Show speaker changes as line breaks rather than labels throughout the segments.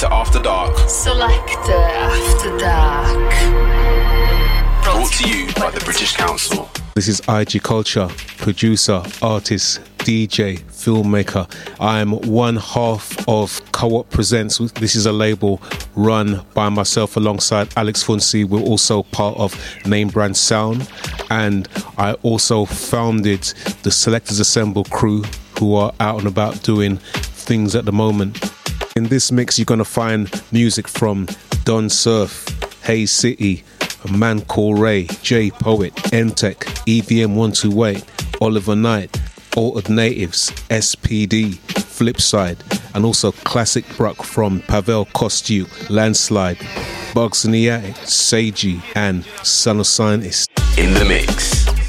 Selector After Dark.
Selector After Dark.
Brought to you by the British Council.
This is IG Culture, producer, artist, DJ, filmmaker. I am one half of CoOp Presents. This is a label run by myself alongside Alex Phountzi. We're also part of NameBrandSound. And I also founded the Selectors Assemble crew who are out and about doing things at the moment. In this mix, you're going to find music from Don Surf, Haze City, a man called Ray, J Poet, Entek, EVM 128, Oliver Night, Altered Natives, SPD, Flipside, and also classic Bruk from Pavel Kostiuk, Landslide, Bugz in the Attic, Seiji, and Son of Scientist.
In the mix.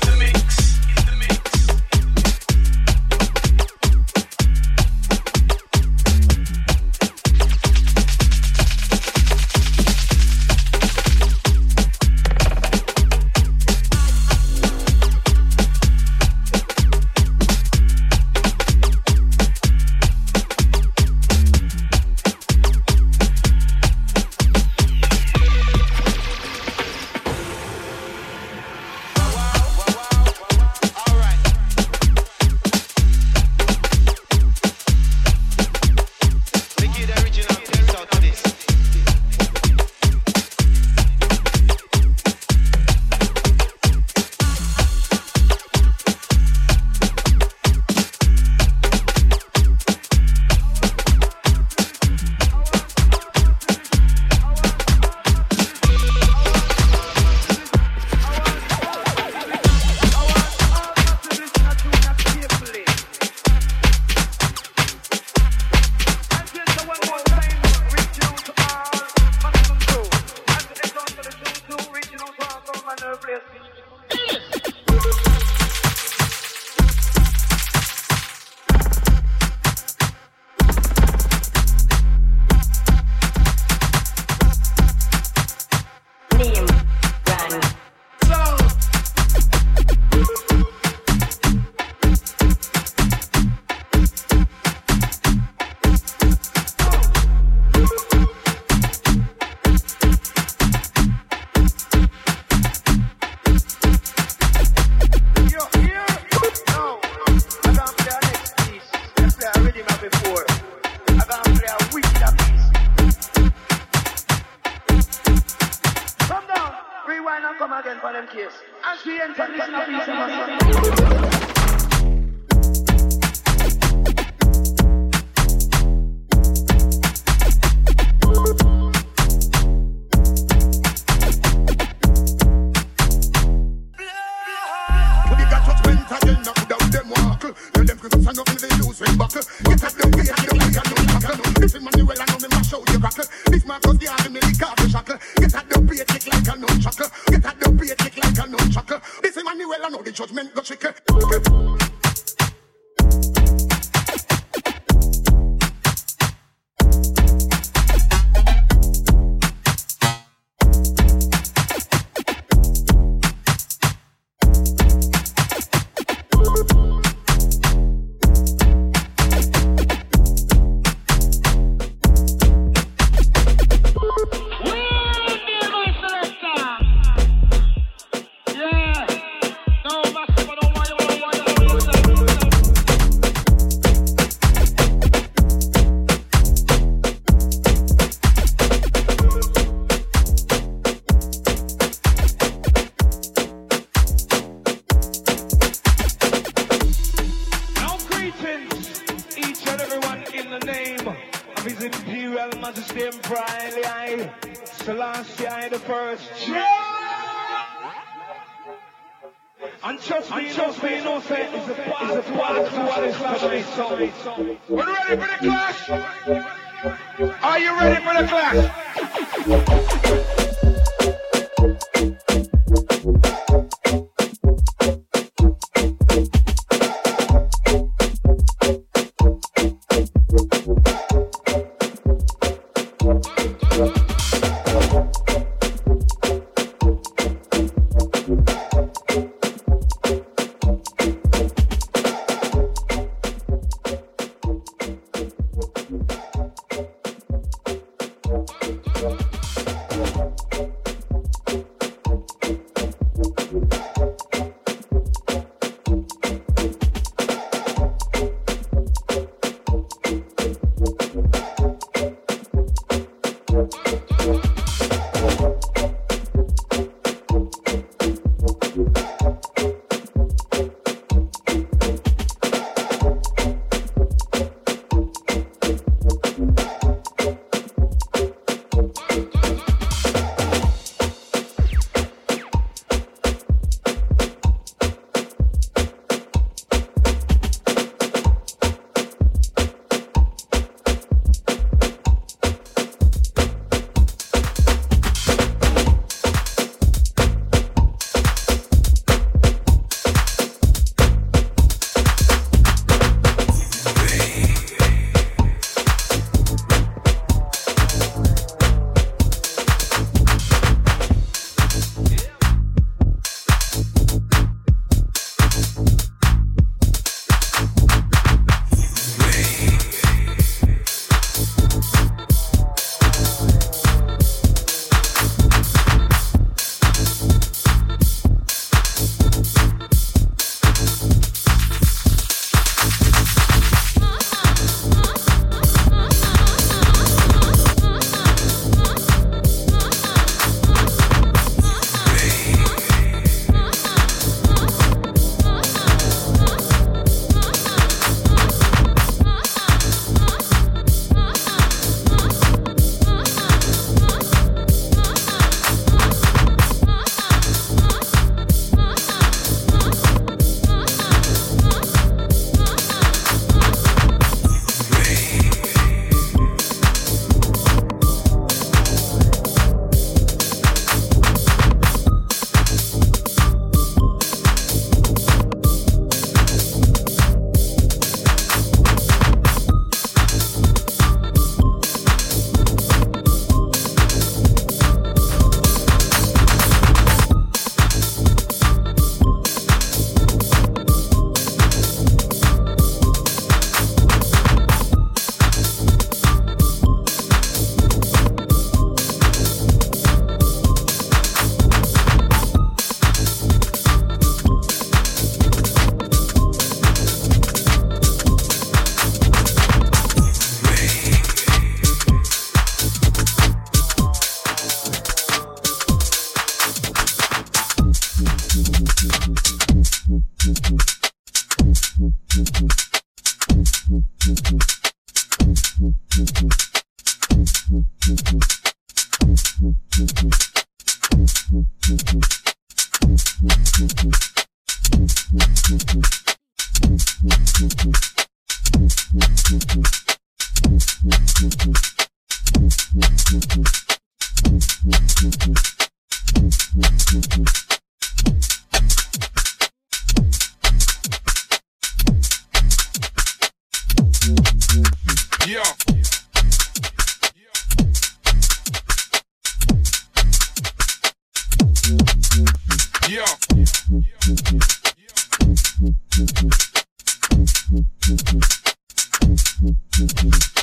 Yeah.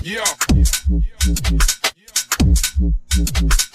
Yeah. yeah.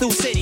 Through cities.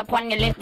upon your list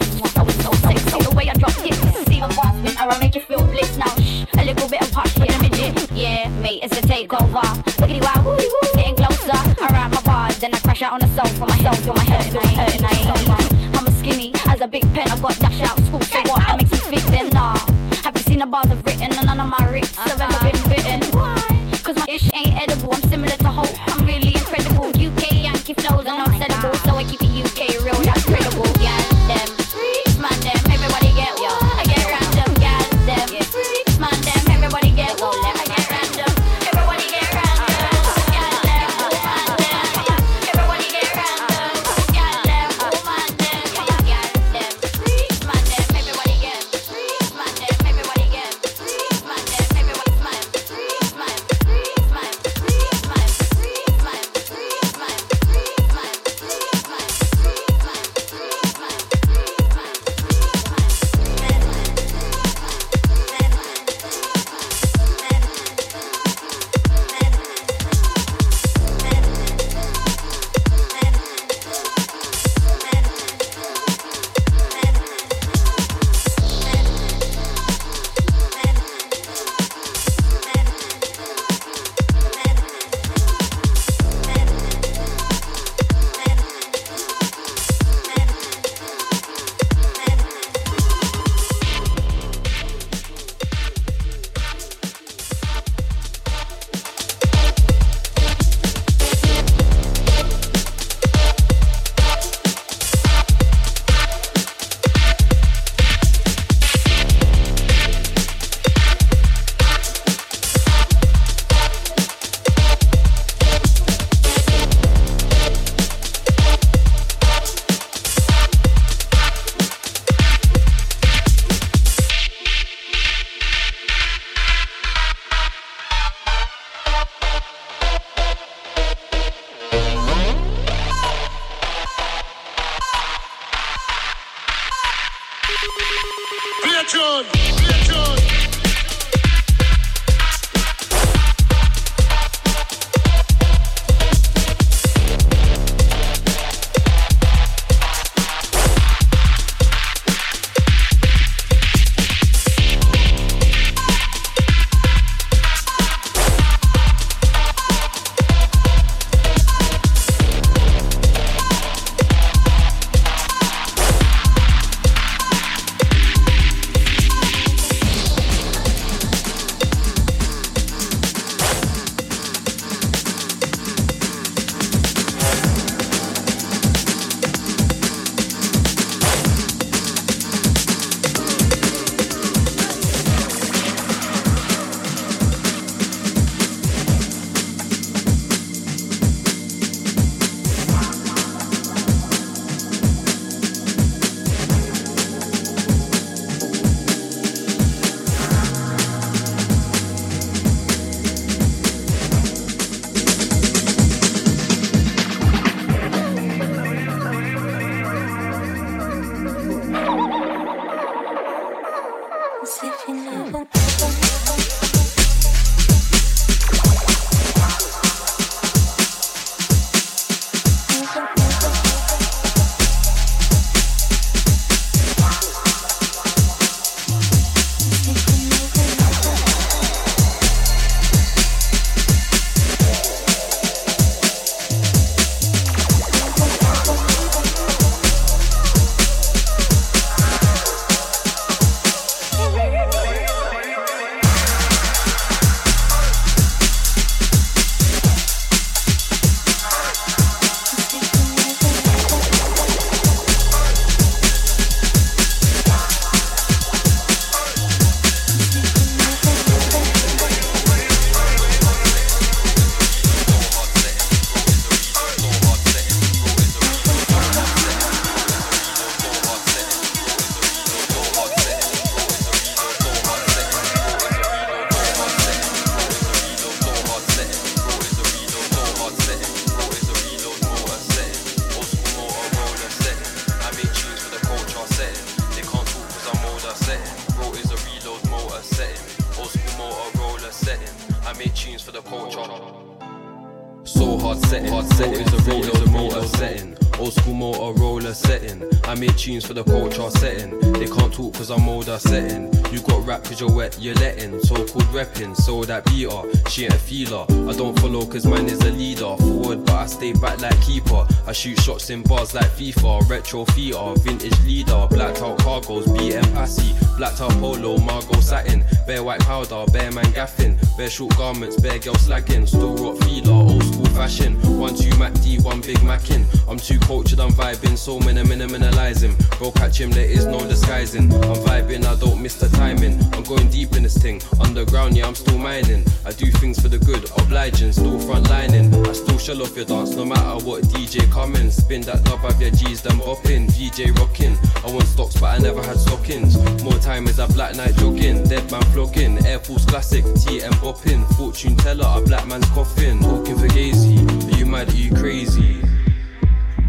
hard
setting, hard setting is a roll is a motor setting. Old school Motorola setting. I made tunes for the culture setting. They can't talk cause I'm older setting. You got rap cause you're wet, you're letting. So called repping, so that beater. She ain't a feeler. I don't follow cause mine is a leader. Forward, but I stay back like keeper. I shoot shots in bars like FIFA. Retro theater, vintage leader. Blacked out cargoes, BM passy. Blacked out polo, Margot satin. Bare white powder, bare man gaffing. Bare short garments, bare girl slagging. Still rock feeler, old school fashion. One two Mac D, one big Mackin. I'm too cultured, I'm vibing. So many minimalizing. Bro, catch him, there is no disguising. I'm vibing, I don't miss the timing. I'm going deep in this thing. Underground, yeah, I'm still mining. I do things for the good, obliging, still frontlining. I still shell off your dance, no matter what DJ coming. Spin that knob of your G's, then bopping. DJ rocking. I want stocks, but I never had stockings. More time is a black night jogging. Dead man flogging. Air Force Classic, TM bopping. Fortune teller, a black man's coffin. Talking for Are you mad? Are you crazy?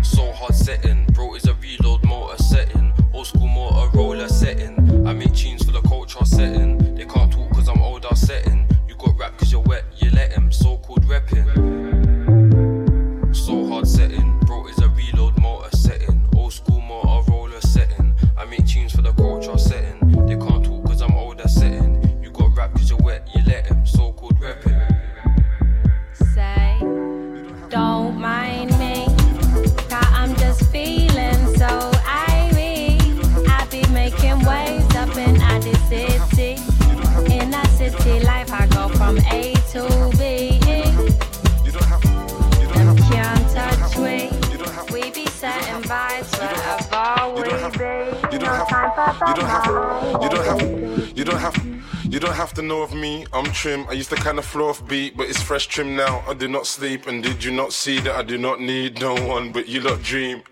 So hard setting, bro is a reload motor setting, old school Motorola setting. I make tunes for the culture setting. They can't talk cause I'm older setting. You got rap cause you're wet, you let him, so called repping.
From A to B. Them can't touch. We be setting vibes wherever we be.
You don't
No
have,
time for
you don't have, you don't have, you don't have, you don't have to know of me. I'm trim. I used to kind of flow off beat, but it's fresh trim now. I do not sleep, and did you not see that I do not need no one but you lot dream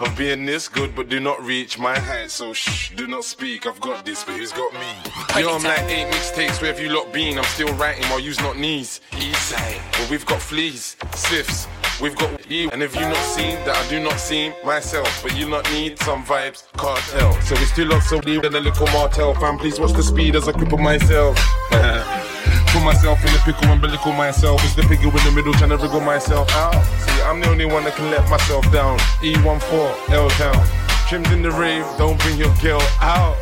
of being this good, but do not reach my height. So shh, do not speak. I've got this, but who's got me? Yo, I'm like eight mixtapes. Where have you lot been? I'm still writing while you's not knees. East side, but we've got fleas, sifts. We've got you, and if you not seen that I do not see myself, but you not need some vibes, cartel. So it's two lots of leave and a little martel. Fam, please watch the speed as I cripple myself. Put myself in the pickle and bellicle myself. It's the piggy in the middle trying to wriggle myself out. See, I'm the only one that can let myself down. E14, L Town. Trimmed in the rave, don't bring your girl out.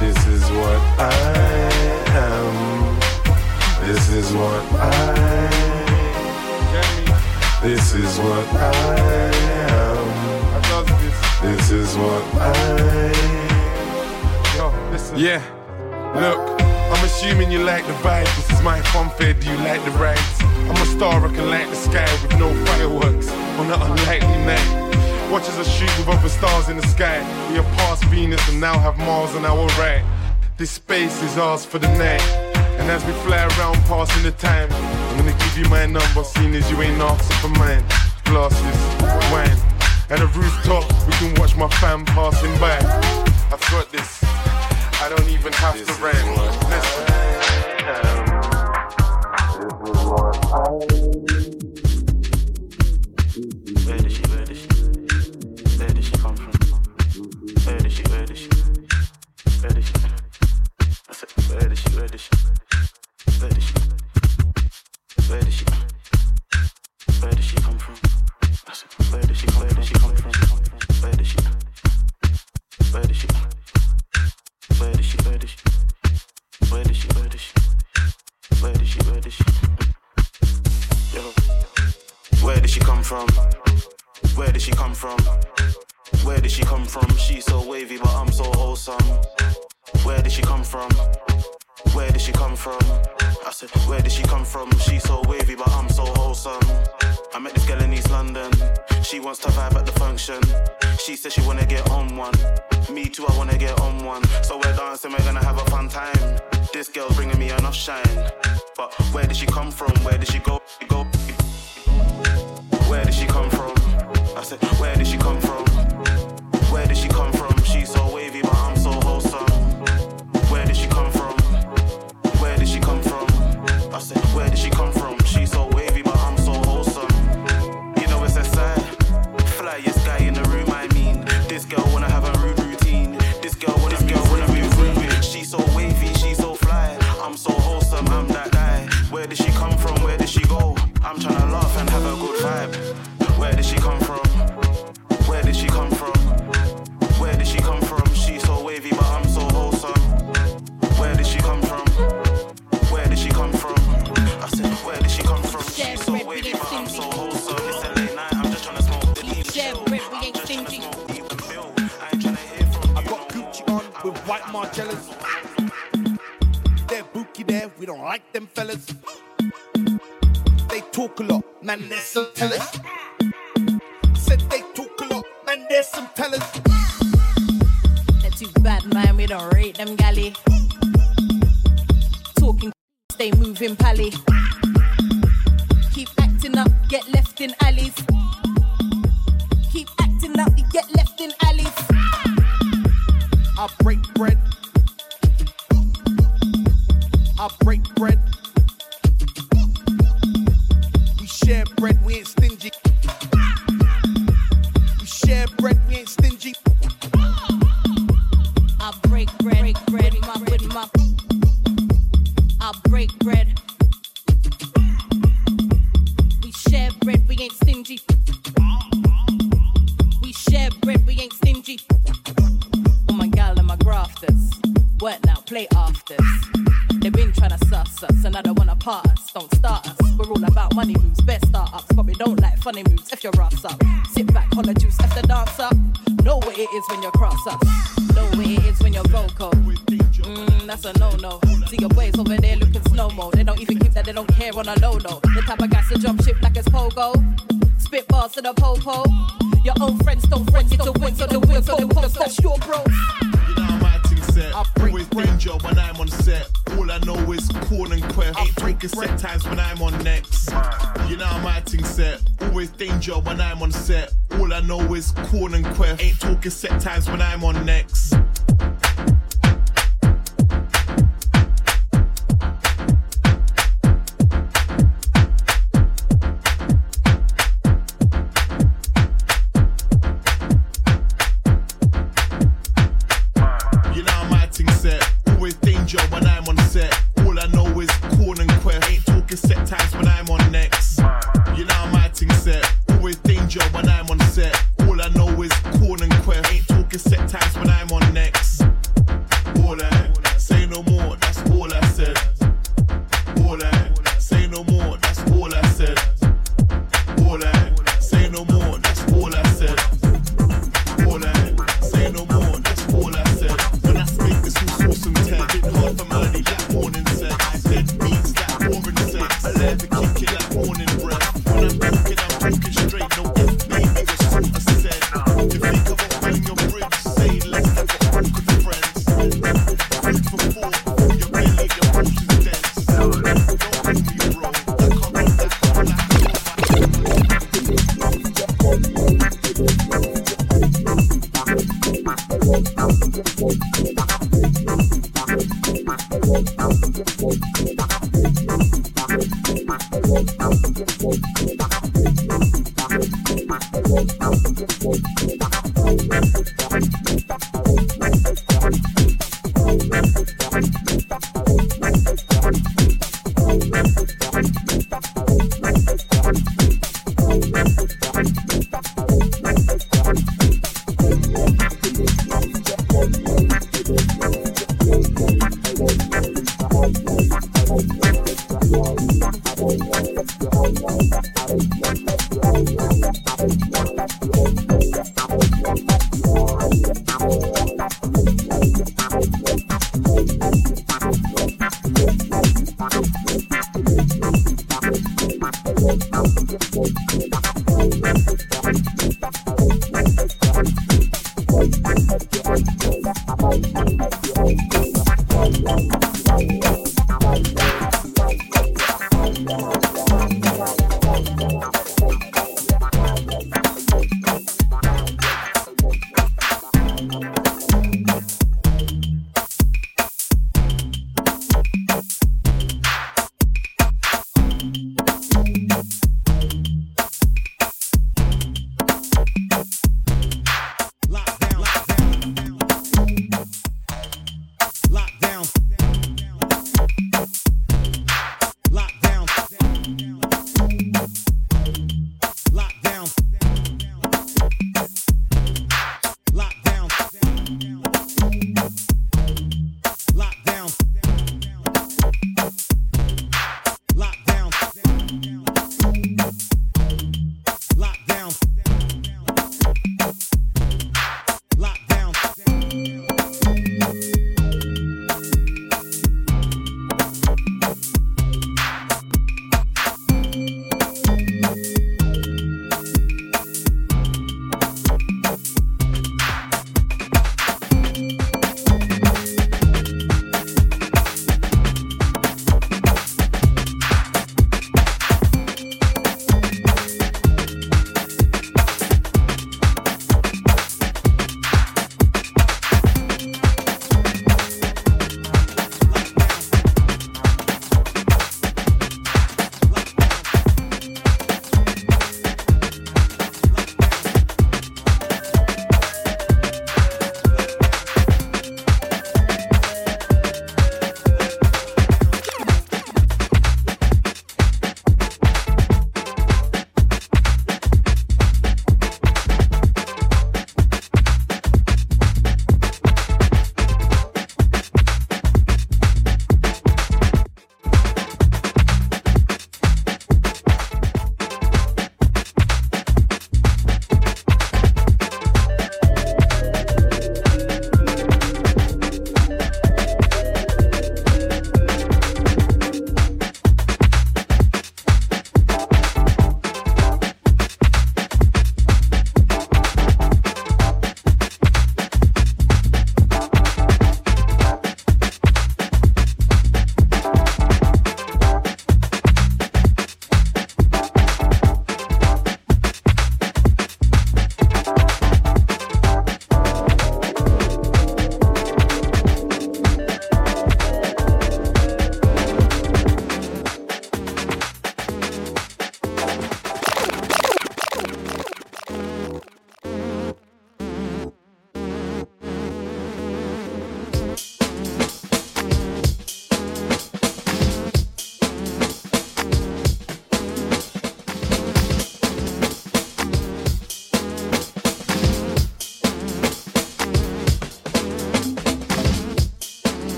This is what I am. This is what I am This is what I am. This is what I Yeah, look, assuming you like the vibe. This is my funfair. Do you like the rides? I'm a star, I can light the sky with no fireworks on an unlikely night. Watch as I shoot with other stars in the sky. We have passed Venus and now have Mars on our right. This space is ours for the night. And as we fly around passing the time, I'm gonna give you my number, seeing as you ain't asking for mine. Glasses, wine, and a rooftop, we can watch my fam passing by. I've got this, I don't even have to rhyme. Listen.
Where where did she come from? Where she come from?
like
it's pogo. Spitballs to the popo. Your own friends don't friends, it's to win, so the win, so the win, so that's your bro.
You know set. I Always danger when I'm on set. All I know is call and quest. I break set times when I'm on next. You know how my thing set. Always danger when I'm on set. All I know is call and quest. Ain't talking set times when I'm on next.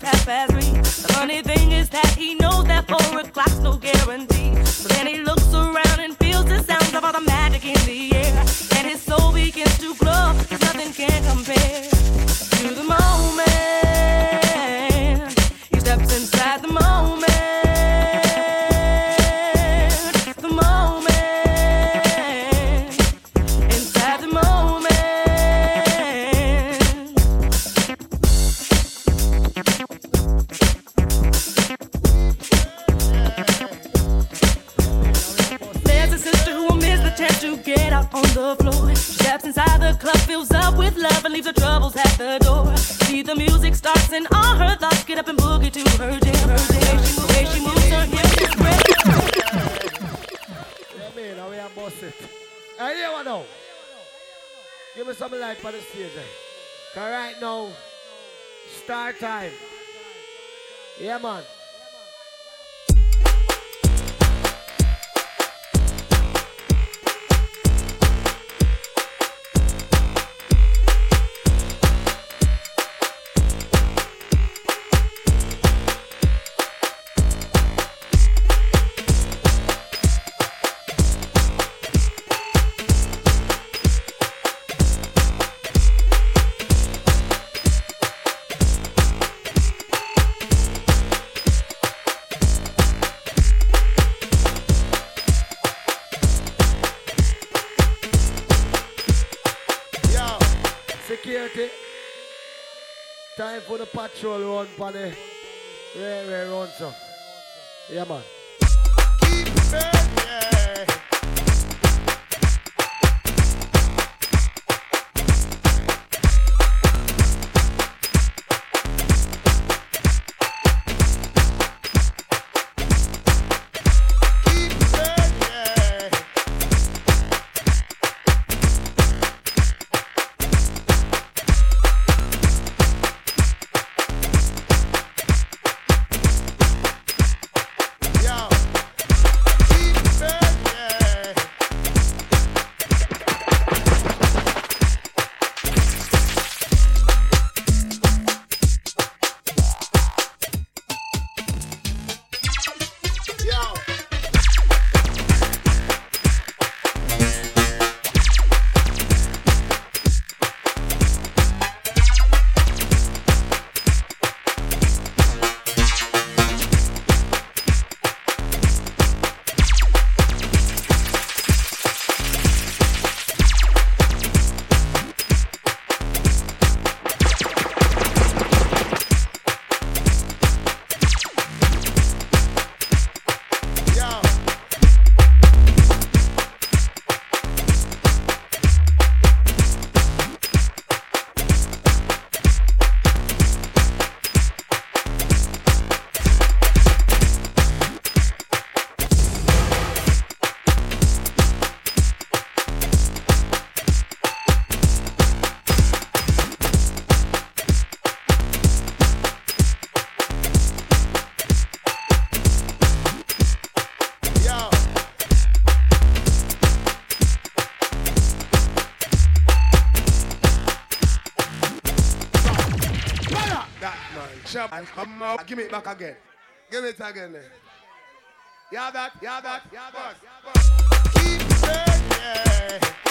pass past me. The funny thing is that
he knows that four o'clock's no guarantee.
for the stage. Now, start time. Yeah, man. Security. Time for the patrol run, buddy. Where, where, run, sir. Yeah, man. Come Mama, give me it back again. Give it again. Yeah, that, yeah, that, yeah, that. Keep saying, yeah.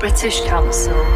British Council.